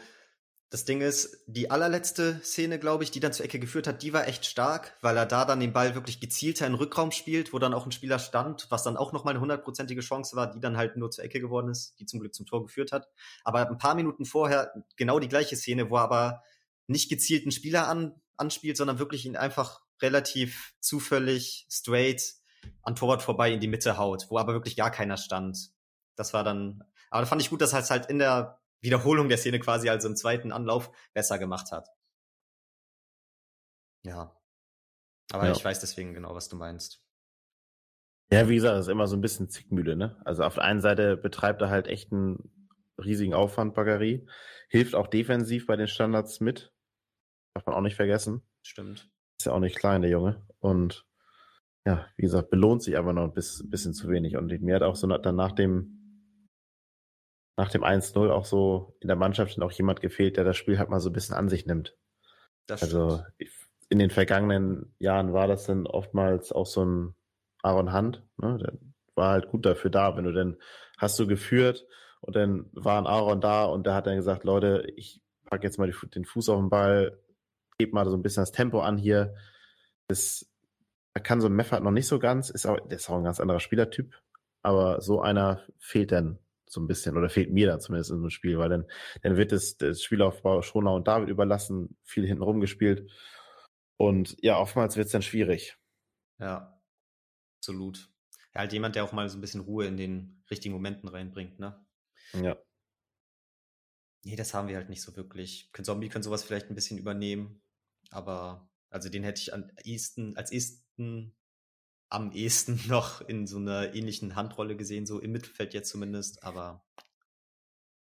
das Ding ist, die allerletzte Szene, glaube ich, die dann zur Ecke geführt hat, die war echt stark, weil er da dann den Ball wirklich gezielter in den Rückraum spielt, wo dann auch ein Spieler stand, was dann auch nochmal eine hundertprozentige Chance war, die dann halt nur zur Ecke geworden ist, die zum Glück zum Tor geführt hat. Aber ein paar Minuten vorher genau die gleiche Szene, wo er aber nicht gezielt einen Spieler an, anspielt, sondern wirklich ihn einfach relativ zufällig straight an Torwart vorbei in die Mitte haut, wo aber wirklich gar keiner stand. Das war dann aber da fand ich gut, dass er es halt in der Wiederholung der Szene quasi, also im zweiten Anlauf, besser gemacht hat. Ja. Aber ja. ich weiß deswegen genau, was du meinst. Ja, wie gesagt, das ist immer so ein bisschen Zickmühle, ne? Also auf der einen Seite betreibt er halt echt einen riesigen Aufwand, Baggerie. Hilft auch defensiv bei den Standards mit. Darf man auch nicht vergessen. Stimmt. Ist ja auch nicht klein, der Junge. Und ja, wie gesagt, belohnt sich aber noch ein bisschen zu wenig. Und mir hat auch so dann nach dem nach dem 1-0 auch so in der Mannschaft auch jemand gefehlt, der das Spiel halt mal so ein bisschen an sich nimmt. Das also in den vergangenen Jahren war das dann oftmals auch so ein Aaron Hand, ne? Der war halt gut dafür da, wenn du dann hast du geführt und dann war ein Aaron da und der hat dann gesagt, Leute, ich pack jetzt mal die, den Fuß auf den Ball, gebe mal so ein bisschen das Tempo an hier. Das da kann so ein Meffert noch nicht so ganz, ist auch, der ist auch ein ganz anderer Spielertyp, aber so einer fehlt dann so ein bisschen, oder fehlt mir da zumindest in so einem Spiel, weil dann, dann wird das, das Spielaufbau Schonau und David überlassen, viel hinten rumgespielt. Und ja, oftmals wird es dann schwierig. Ja, absolut. Ja, halt jemand, der auch mal so ein bisschen Ruhe in den richtigen Momenten reinbringt, ne? Ja. Nee, das haben wir halt nicht so wirklich. Zombie können sowas vielleicht ein bisschen übernehmen, aber also den hätte ich am ehesten, als ehesten, am ehesten <laughs> noch in so einer ähnlichen Handrolle gesehen, so im Mittelfeld jetzt zumindest, aber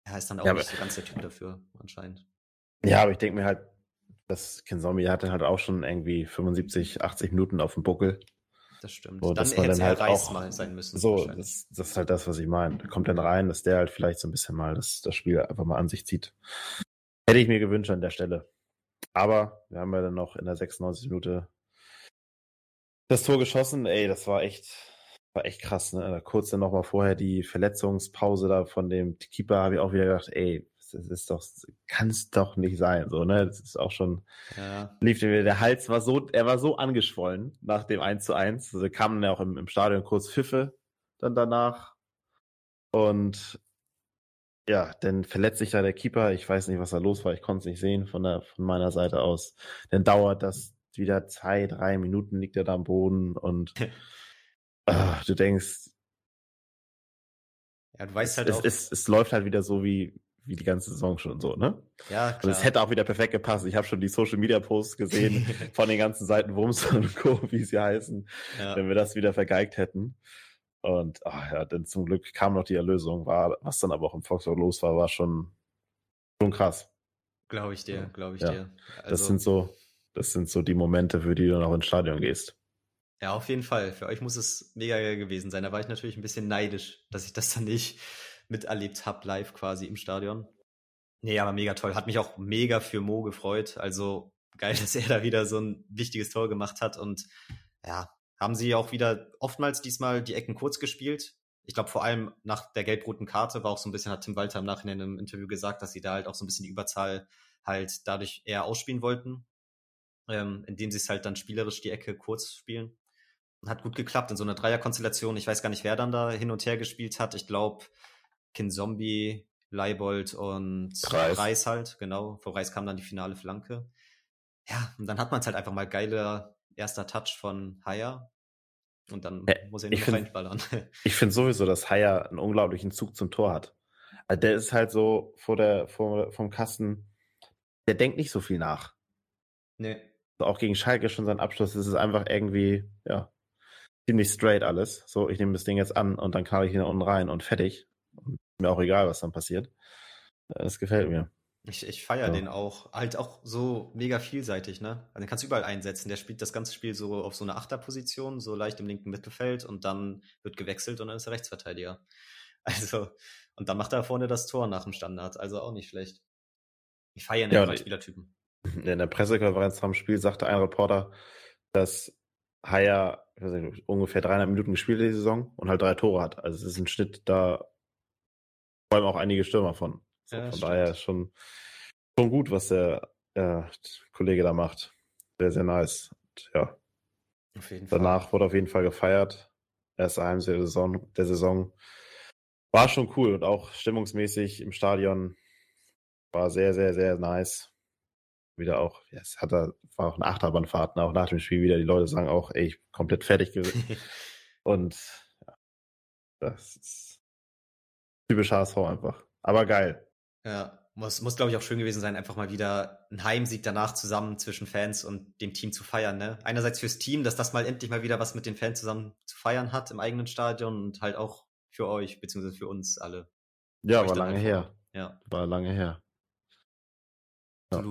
er ist dann auch Ja, nicht so ganz der Typ dafür, anscheinend. Ja, aber ich denke mir halt, das Ken Zombie hatte halt auch schon irgendwie 75, 80 Minuten auf dem Buckel. Das stimmt. So, dann dass hätte dann halt Reis auch mal sein müssen. So, das, das ist halt das, was ich meine. Da kommt dann rein, dass der halt vielleicht so ein bisschen mal das, das Spiel einfach mal an sich zieht. Hätte ich mir gewünscht an der Stelle. Aber wir haben ja dann noch in der 96 Minute das Tor geschossen. Ey, das war echt, war echt krass. Ne? Kurz dann nochmal vorher die Verletzungspause da von dem Keeper habe ich auch wieder gedacht, ey, das ist doch, kann es doch nicht sein. So, ne? Das ist auch schon, ja. lief dem, der Hals war so, er war so angeschwollen nach dem 1 zu 1. Also kamen ja auch im, im Stadion kurz Pfiffe dann danach. Und ja, dann verletzt sich da der Keeper. Ich weiß nicht, was da los war. Ich konnte es nicht sehen von, der, von meiner Seite aus. Dann dauert das wieder zwei, drei Minuten liegt er da am Boden und ah, du denkst, ja, du weißt halt es, auch. es, es läuft halt wieder so wie, wie die ganze Saison schon so, ne? ja, Und klar. es hätte auch wieder perfekt gepasst. Ich habe schon die Social Media Posts gesehen <laughs> von den ganzen Seiten Wumms und Co., wie sie heißen, ja. wenn wir das wieder vergeigt hätten. Und ach ja, denn zum Glück kam noch die Erlösung. War, was dann aber auch im Volkswagen los war, war schon, schon krass. Glaube ich dir, glaube ich Ja. dir. Das Also, sind so, das sind so die Momente, für die du noch ins Stadion gehst. ja, auf jeden Fall. Für euch muss es mega geil gewesen sein. Da war ich natürlich ein bisschen neidisch, dass ich das dann nicht <laughs> miterlebt habe, live quasi im Stadion. Nee, aber mega toll. Hat mich auch mega für Mo gefreut. Also geil, <laughs> dass er da wieder so ein wichtiges Tor gemacht hat. Und ja, haben sie auch wieder oftmals diesmal die Ecken kurz gespielt. Ich glaube, vor allem nach der gelb-roten Karte war auch so ein bisschen, hat Tim Walter im Nachhinein im Interview gesagt, dass sie da halt auch so ein bisschen die Überzahl halt dadurch eher ausspielen wollten, ähm, indem sie es halt dann spielerisch die Ecke kurz spielen. Und hat gut geklappt in so einer Dreierkonstellation. Ich weiß gar nicht, wer dann da hin und her gespielt hat. Ich glaube, Kin Zombie, Leibold und Reis. Reis halt, genau. Vor Reis kam dann die finale Flanke. Ja, und dann hat man es halt einfach mal geiler erster Touch von Haya. Und dann Ja, muss er find- reinballern. <laughs> Ich finde sowieso, dass Haya einen unglaublichen Zug zum Tor hat. Also der ist halt so vor der, vor, vom Kasten, der denkt nicht so viel nach. nee. Auch gegen Schalke schon sein Abschluss, das ist einfach irgendwie, ja, ziemlich straight alles. So, ich nehme das Ding jetzt an und dann knall ich ihn da unten rein und fertig. Und mir auch egal, was dann passiert. Das gefällt mir. Ich, ich feiere Ja. den auch. Halt auch so mega vielseitig, ne? Also den kannst du überall einsetzen. Der spielt das ganze Spiel so auf so eine Achterposition, so leicht im linken Mittelfeld und dann wird gewechselt und dann ist er Rechtsverteidiger. <laughs> Also, und dann macht er vorne das Tor nach dem Standard. Also auch nicht schlecht. Ich feiere Ja, den und- Spielertypen. In der Pressekonferenz am Spiel sagte ein Reporter, dass Haya nicht, ungefähr 300 Minuten gespielt hat die Saison und halt drei Tore hat. Also es ist ein Schnitt da, vor allem auch einige Stürmer von. So, Ja, von daher ist schon, schon gut, was der äh, Kollege da macht. Sehr, sehr nice. Und, ja, jeden Fall. danach wurde auf jeden Fall gefeiert. Erste Heimsieg der Saison, der Saison. War schon cool und auch stimmungsmäßig im Stadion war sehr, sehr, sehr nice. Wieder auch, ja, es hat da, war auch eine Achterbahnfahrt, ne, auch nach dem Spiel wieder. Die Leute sagen auch, ey, ich bin komplett fertig gewesen. <laughs> und ja, das ist typisch HSV einfach. Aber geil. Ja, muss, muss glaube ich auch schön gewesen sein, einfach mal wieder einen Heimsieg danach zusammen zwischen Fans und dem Team zu feiern. Ne? Einerseits fürs Team, dass das mal endlich mal wieder was mit den Fans zusammen zu feiern hat im eigenen Stadion und halt auch für euch, beziehungsweise für uns alle. Ja, war lange einfach. her. Ja, War lange her. Ja.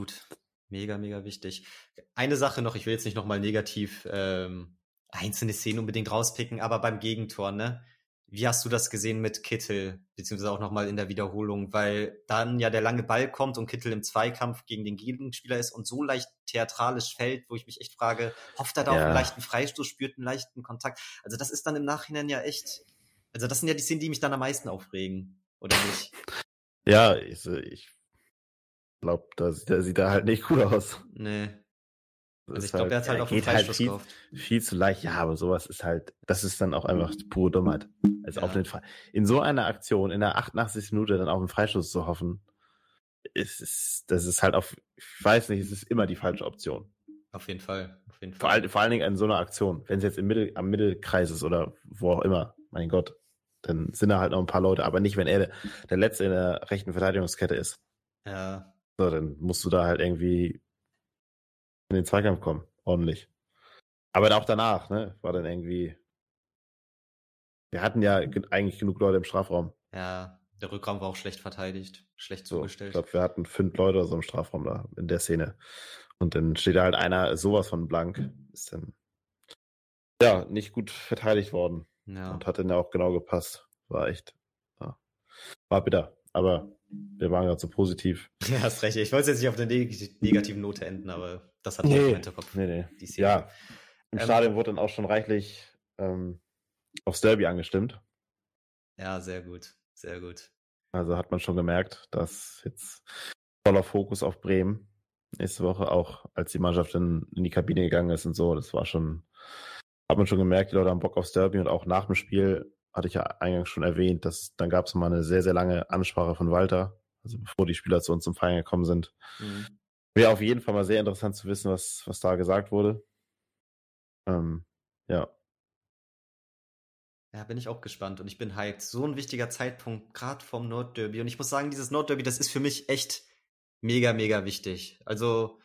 Mega, mega wichtig. Eine Sache noch, ich will jetzt nicht nochmal negativ ähm, einzelne Szenen unbedingt rauspicken, aber beim Gegentor, ne? Wie hast du das gesehen mit Kittel, beziehungsweise auch nochmal in der Wiederholung, weil dann ja der lange Ball kommt und Kittel im Zweikampf gegen den Gegenspieler ist und so leicht theatralisch fällt, wo ich mich echt frage, hofft er da auf Ja. einen leichten Freistoß, spürt einen leichten Kontakt? Also das ist dann im Nachhinein ja echt, also das sind ja die Szenen, die mich dann am meisten aufregen, oder nicht? Ja, ich, ich glaube, da sieht, er halt nicht gut aus. Nee. Das Also ich glaube, er hat halt auf den geht halt Freistoß viel, viel zu leicht. Ja, aber sowas ist halt, das ist dann auch einfach pure Dummheit. Also Ja. auf den Fall. In so einer Aktion, in der 88. Minute dann auf den Freistoß zu hoffen, ist, ist, das ist halt auf, ich weiß nicht, es ist immer die falsche Option. Auf jeden Fall. Auf jeden Fall. Vor, all, vor allen Dingen in so einer Aktion. Wenn es jetzt im Mittel, am Mittelkreis ist oder wo auch immer, mein Gott, dann sind da halt noch ein paar Leute, aber nicht, wenn er der Letzte in der rechten Verteidigungskette ist. Ja. So, dann musst du da halt irgendwie in den Zweikampf kommen, ordentlich. Aber auch danach, ne, war dann irgendwie. Wir hatten ja eigentlich genug Leute im Strafraum. Ja, der Rückraum war auch schlecht verteidigt, schlecht So, zugestellt. ich glaube, wir hatten fünf Leute oder so im Strafraum da in der Szene. Und dann steht da halt einer sowas von blank. Ist dann ja nicht gut verteidigt worden. ja. Und hat dann ja auch genau gepasst. War echt. Ja. War bitter. Aber wir waren gerade so positiv. <laughs> ja, hast recht. Ich wollte jetzt nicht auf eine neg negativen Note enden, aber das hat man im Hinterkopf. nee, nee. Ja, im Ähm, Stadion wurde dann auch schon reichlich ähm, aufs Derby angestimmt. Ja, sehr gut. Sehr gut. Also hat man schon gemerkt, dass jetzt voller Fokus auf Bremen nächste Woche auch, als die Mannschaft in, in die Kabine gegangen ist und so, das war schon, hat man schon gemerkt, die Leute haben Bock aufs Derby und auch nach dem Spiel hatte ich ja eingangs schon erwähnt, dass dann gab es mal eine sehr, sehr lange Ansprache von Walter, also bevor die Spieler zu uns zum Feiern gekommen sind. Mhm. Wäre auf jeden Fall mal sehr interessant zu wissen, was, was da gesagt wurde. Ähm, ja, Ja, bin ich auch gespannt und ich bin hyped. So ein wichtiger Zeitpunkt, gerade vom Nordderby. Und ich muss sagen, dieses Nordderby, das ist für mich echt mega, mega wichtig. Also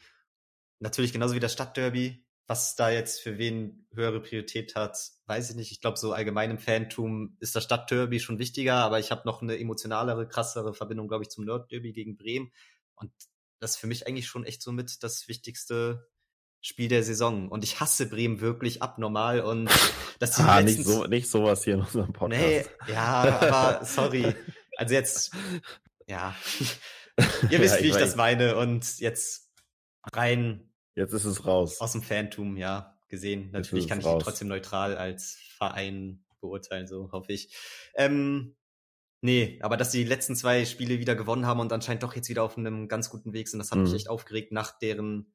natürlich genauso wie das Stadtderby. Was da jetzt für wen höhere Priorität hat, weiß ich nicht. Ich glaube, so allgemein im Fantum ist das Stadtderby schon wichtiger, aber ich habe noch eine emotionalere, krassere Verbindung, glaube ich, zum Nordderby gegen Bremen. Und das ist für mich eigentlich schon echt so mit das wichtigste Spiel der Saison. Und ich hasse Bremen wirklich abnormal und dass die ah, letzten nicht, so, nicht sowas hier in unserem Podcast. Nee, ja, aber sorry. Also jetzt, ja. Ihr <laughs> wisst, Ja, wie ich weiß. das meine. Und jetzt rein Jetzt ist es raus. aus dem Fantum, ja, gesehen. Natürlich kann ich die raus. trotzdem neutral als Verein beurteilen, so hoffe ich. Ähm, nee, aber dass die letzten zwei Spiele wieder gewonnen haben und anscheinend doch jetzt wieder auf einem ganz guten Weg sind, das hat mich Mhm. echt aufgeregt nach deren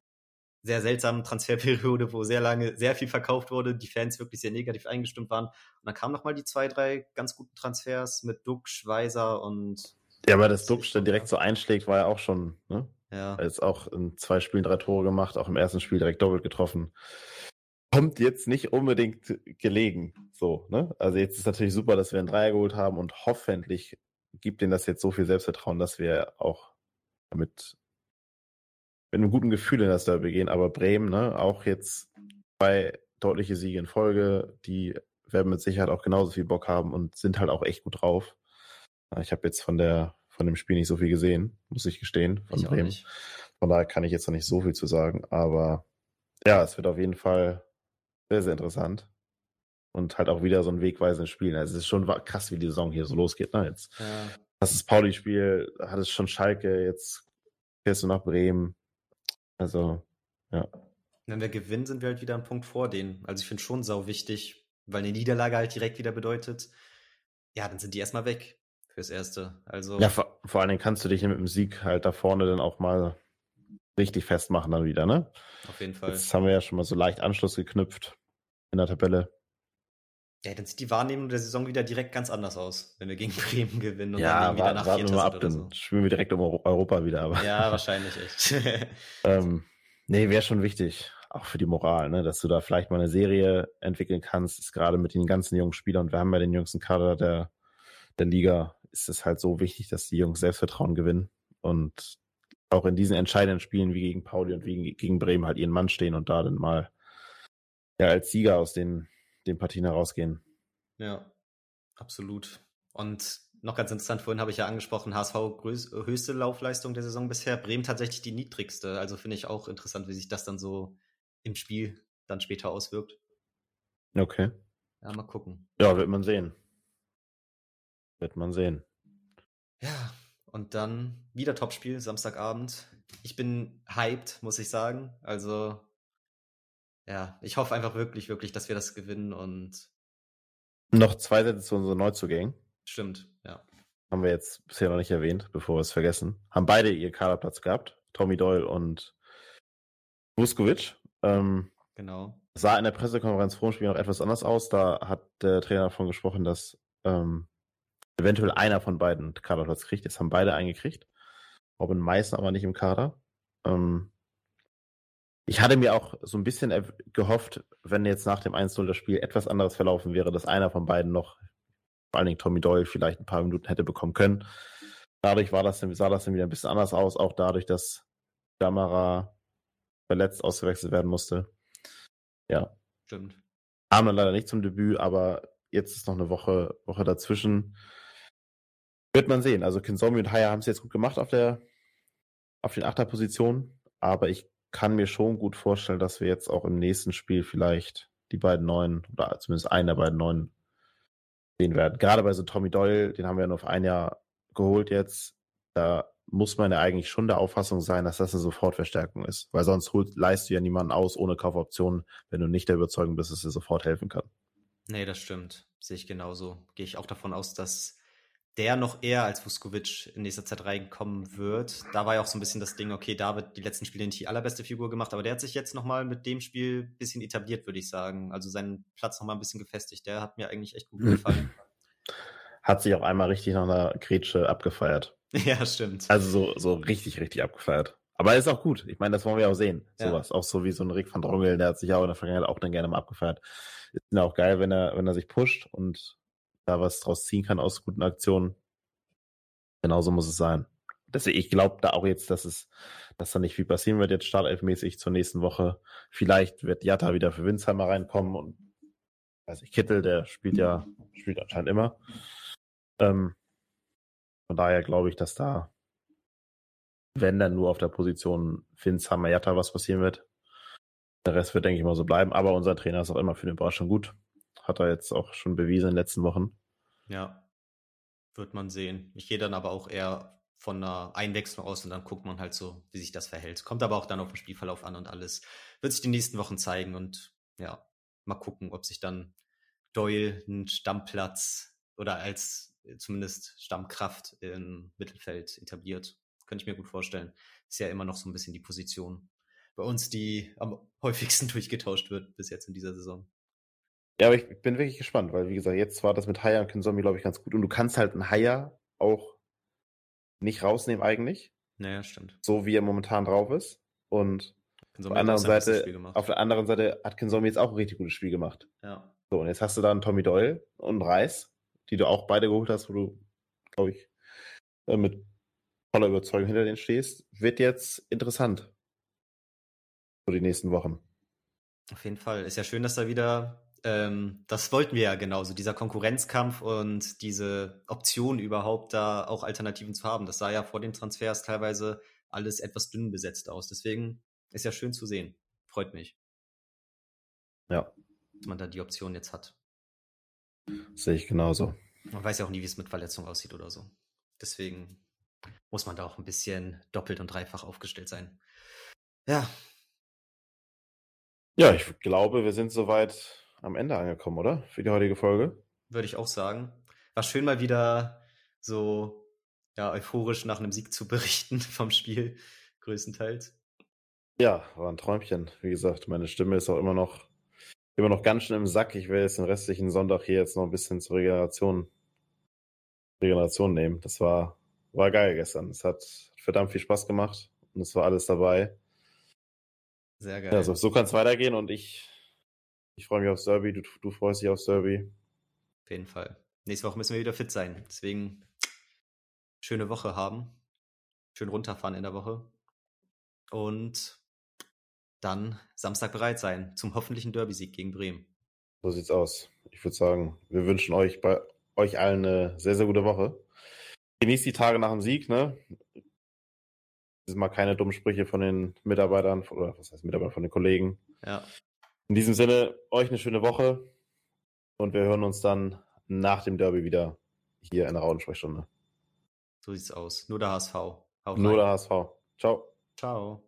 sehr seltsamen <laughs> Transferperiode, wo sehr lange sehr viel verkauft wurde, die Fans wirklich sehr negativ eingestimmt waren. Und dann kamen noch mal die zwei, drei ganz guten Transfers mit Duck, Schweizer und Ja, aber dass Duxch dann direkt so einschlägt, war ja auch schon, ne? ja. Er ist auch in zwei Spielen drei Tore gemacht, auch im ersten Spiel direkt doppelt getroffen. Kommt jetzt nicht unbedingt gelegen, so, ne? Also jetzt ist natürlich super, dass wir einen Dreier geholt haben und hoffentlich gibt denen das jetzt so viel Selbstvertrauen, dass wir auch damit mit einem guten Gefühl in das Derby gehen. Aber Bremen, ne, auch jetzt zwei deutliche Siege in Folge, die werden mit Sicherheit auch genauso viel Bock haben und sind halt auch echt gut drauf. Ich habe jetzt von der von dem Spiel nicht so viel gesehen, muss ich gestehen, von Ich Bremen. Von daher kann ich jetzt noch nicht so viel zu sagen, aber ja, es wird auf jeden Fall sehr, sehr interessant. Und halt auch wieder so ein wegweisendes Spiel. Also es ist schon krass, wie die Saison hier so losgeht. Ne? Jetzt Ja. hast du das Pauli-Spiel, hattest schon Schalke, jetzt fährst du nach Bremen. Also, ja. Wenn wir gewinnen, sind wir halt wieder einen Punkt vor denen. Also ich finde schon sau wichtig, weil eine Niederlage halt direkt wieder bedeutet, ja, dann sind die erstmal weg fürs Erste. Also Ja, vor, vor allen Dingen kannst du dich mit dem Sieg halt da vorne dann auch mal richtig festmachen dann wieder, ne? auf jeden Fall. Jetzt haben wir ja schon mal so leicht Anschluss geknüpft in der Tabelle. Ja, dann sieht die Wahrnehmung der Saison wieder direkt ganz anders aus, wenn wir gegen <laughs> Bremen gewinnen und ja, dann warten, danach warten wir mal ab, dann so. spielen wir direkt um Euro- Europa wieder. Aber Ja, <laughs> wahrscheinlich echt. <laughs> ähm, nee, wäre schon wichtig, auch für die Moral, ne, dass du da vielleicht mal eine Serie entwickeln kannst, ist gerade mit den ganzen jungen Spielern und wir haben ja den jüngsten Kader der, der Liga, ist es halt so wichtig, dass die Jungs Selbstvertrauen gewinnen und auch in diesen entscheidenden Spielen wie gegen Pauli und wie gegen Bremen halt ihren Mann stehen und da dann mal ja als Sieger aus den, den Partien herausgehen. Ja, absolut. Und noch ganz interessant, vorhin habe ich ja angesprochen, HSV höchste Laufleistung der Saison bisher, Bremen tatsächlich die niedrigste. Also finde ich auch interessant, wie sich das dann so im Spiel dann später auswirkt. Okay. Ja, mal gucken. Ja, wird man sehen. Wird man sehen. Ja, und dann wieder Topspiel, Samstagabend. Ich bin hyped, muss ich sagen. Also, ja, ich hoffe einfach wirklich, wirklich, dass wir das gewinnen und Noch zwei Sätze zu unseren Neuzugängen. stimmt, ja. Haben wir jetzt bisher noch nicht erwähnt, bevor wir es vergessen. Haben beide ihr Kaderplatz gehabt. Tommy Doyle und Vuskovic. Ähm, Genau. sah in der Pressekonferenz vor dem Spiel noch etwas anders aus. Da hat der Trainer davon gesprochen, dass ähm, eventuell einer von beiden Kaderplatz kriegt. Jetzt haben beide einen gekriegt. Robin Meißen aber nicht im Kader. Ähm, Ich hatte mir auch so ein bisschen gehofft, wenn jetzt nach dem 1-0 das Spiel etwas anderes verlaufen wäre, dass einer von beiden noch, vor allen Dingen Tommy Doyle, vielleicht ein paar Minuten hätte bekommen können. Dadurch war das, sah das dann wieder ein bisschen anders aus, auch dadurch, dass Gamera verletzt ausgewechselt werden musste. Ja. Stimmt. Kam dann leider nicht zum Debüt, aber jetzt ist noch eine Woche, Woche dazwischen. Wird man sehen. Also Kinsomi und Haya haben es jetzt gut gemacht auf der auf den Achterpositionen, aber ich kann mir schon gut vorstellen, dass wir jetzt auch im nächsten Spiel vielleicht die beiden neuen oder zumindest einen der beiden neuen sehen werden. Gerade bei so Tommy Doyle, den haben wir ja nur auf ein Jahr geholt jetzt. Da muss man ja eigentlich schon der Auffassung sein, dass das eine Sofortverstärkung ist. Weil sonst holt, leist du ja niemanden aus ohne Kaufoptionen, wenn du nicht der Überzeugung bist, dass er sofort helfen kann. Nee, das stimmt. Sehe ich genauso. Gehe ich auch davon aus, dass der noch eher als Vuskovic in nächster Zeit reinkommen wird. Da war ja auch so ein bisschen das Ding, okay, David die letzten Spiele nicht die allerbeste Figur gemacht, aber der hat sich jetzt nochmal mit dem Spiel ein bisschen etabliert, würde ich sagen. Also seinen Platz nochmal ein bisschen gefestigt. Der hat mir eigentlich echt gut gefallen. Hat sich auch einmal richtig nach einer Grätsche abgefeiert. <laughs> Ja, stimmt. Also so, so richtig, richtig abgefeiert. Aber ist auch gut. Ich meine, das wollen wir auch sehen. Sowas. Ja. Auch so wie so ein Rick van Drongel, der hat sich ja auch in der Vergangenheit auch dann gerne mal abgefeiert. Ist ja auch geil, wenn er, wenn er sich pusht und da was draus ziehen kann aus guten Aktionen. Genauso muss es sein. Deswegen, ich glaube da auch jetzt, dass es, dass da nicht viel passieren wird, jetzt startelfmäßig zur nächsten Woche. Vielleicht wird Jatta wieder für Winsheimer reinkommen und weiß ich, Kittel, der spielt ja, spielt anscheinend immer. Ähm, von daher glaube ich, dass da, wenn dann nur auf der Position Winsheimer Jatta was passieren wird. Der Rest wird, denke ich mal, so bleiben. Aber unser Trainer ist auch immer für den Überraschung gut. Hat er jetzt auch schon bewiesen in den letzten Wochen. Ja, wird man sehen. Ich gehe dann aber auch eher von einer Einwechslung aus und dann guckt man halt so, wie sich das verhält. Kommt aber auch dann auf den Spielverlauf an und alles. Wird sich die nächsten Wochen zeigen und ja, mal gucken, ob sich dann Doyle einen Stammplatz oder als zumindest Stammkraft im Mittelfeld etabliert. Könnte ich mir gut vorstellen. Ist ja immer noch so ein bisschen die Position bei uns, die am <laughs> häufigsten durchgetauscht wird bis jetzt in dieser Saison. Ja, aber ich bin wirklich gespannt, weil wie gesagt, jetzt war das mit Haya und Kinzombie, glaube ich, ganz gut. Und du kannst halt einen Haya auch nicht rausnehmen eigentlich. Naja, stimmt. So wie er momentan drauf ist. Und auf der anderen Seite, auf der anderen Seite hat Kinzombie jetzt auch ein richtig gutes Spiel gemacht. Ja. So, und jetzt hast du da einen Tommy Doyle und Reis, die du auch beide geholt hast, wo du, glaube ich, äh, mit voller Überzeugung hinter denen stehst. Wird jetzt interessant. Für die nächsten Wochen. Auf jeden Fall. Ist ja schön, dass da wieder ähm, das wollten wir ja genauso, dieser Konkurrenzkampf und diese Option überhaupt, da auch Alternativen zu haben. Das sah ja vor den Transfers teilweise alles etwas dünn besetzt aus. Deswegen ist ja schön zu sehen. Freut mich. Ja. Dass man da die Option jetzt hat. Sehe ich genauso. Man weiß ja auch nie, wie es mit Verletzung aussieht oder so. Deswegen muss man da auch ein bisschen doppelt und dreifach aufgestellt sein. Ja. Ja, ich glaube, wir sind soweit am Ende angekommen, oder? Für die heutige Folge. Würde ich auch sagen. War schön mal wieder so ja, euphorisch nach einem Sieg zu berichten <laughs> vom Spiel, größtenteils. Ja, war ein Träumchen. Wie gesagt, meine Stimme ist auch immer noch, immer noch ganz schön im Sack. Ich will jetzt den restlichen Sonntag hier jetzt noch ein bisschen zur Regeneration, Regeneration nehmen. Das war, war geil gestern. Es hat verdammt viel Spaß gemacht und es war alles dabei. Sehr geil. Ja, so, so kann es weitergehen und ich ich freue mich aufs Derby, du, du freust dich aufs Derby. Auf jeden Fall. Nächste Woche müssen wir wieder fit sein. Deswegen schöne Woche haben. Schön runterfahren in der Woche. Und dann Samstag bereit sein zum hoffentlichen Derby-Sieg gegen Bremen. So sieht's aus. Ich würde sagen, wir wünschen euch bei euch allen eine sehr, sehr gute Woche. Genießt die Tage nach dem Sieg, ne? Mal keine dummen Sprüche von den Mitarbeitern, oder was heißt Mitarbeiter, von den Kollegen. Ja. In diesem Sinne, euch eine schöne Woche und wir hören uns dann nach dem Derby wieder hier in der Raudensprechstunde. So sieht's aus. Nur der HSV. Haut Nur rein. der HSV. Ciao. Ciao.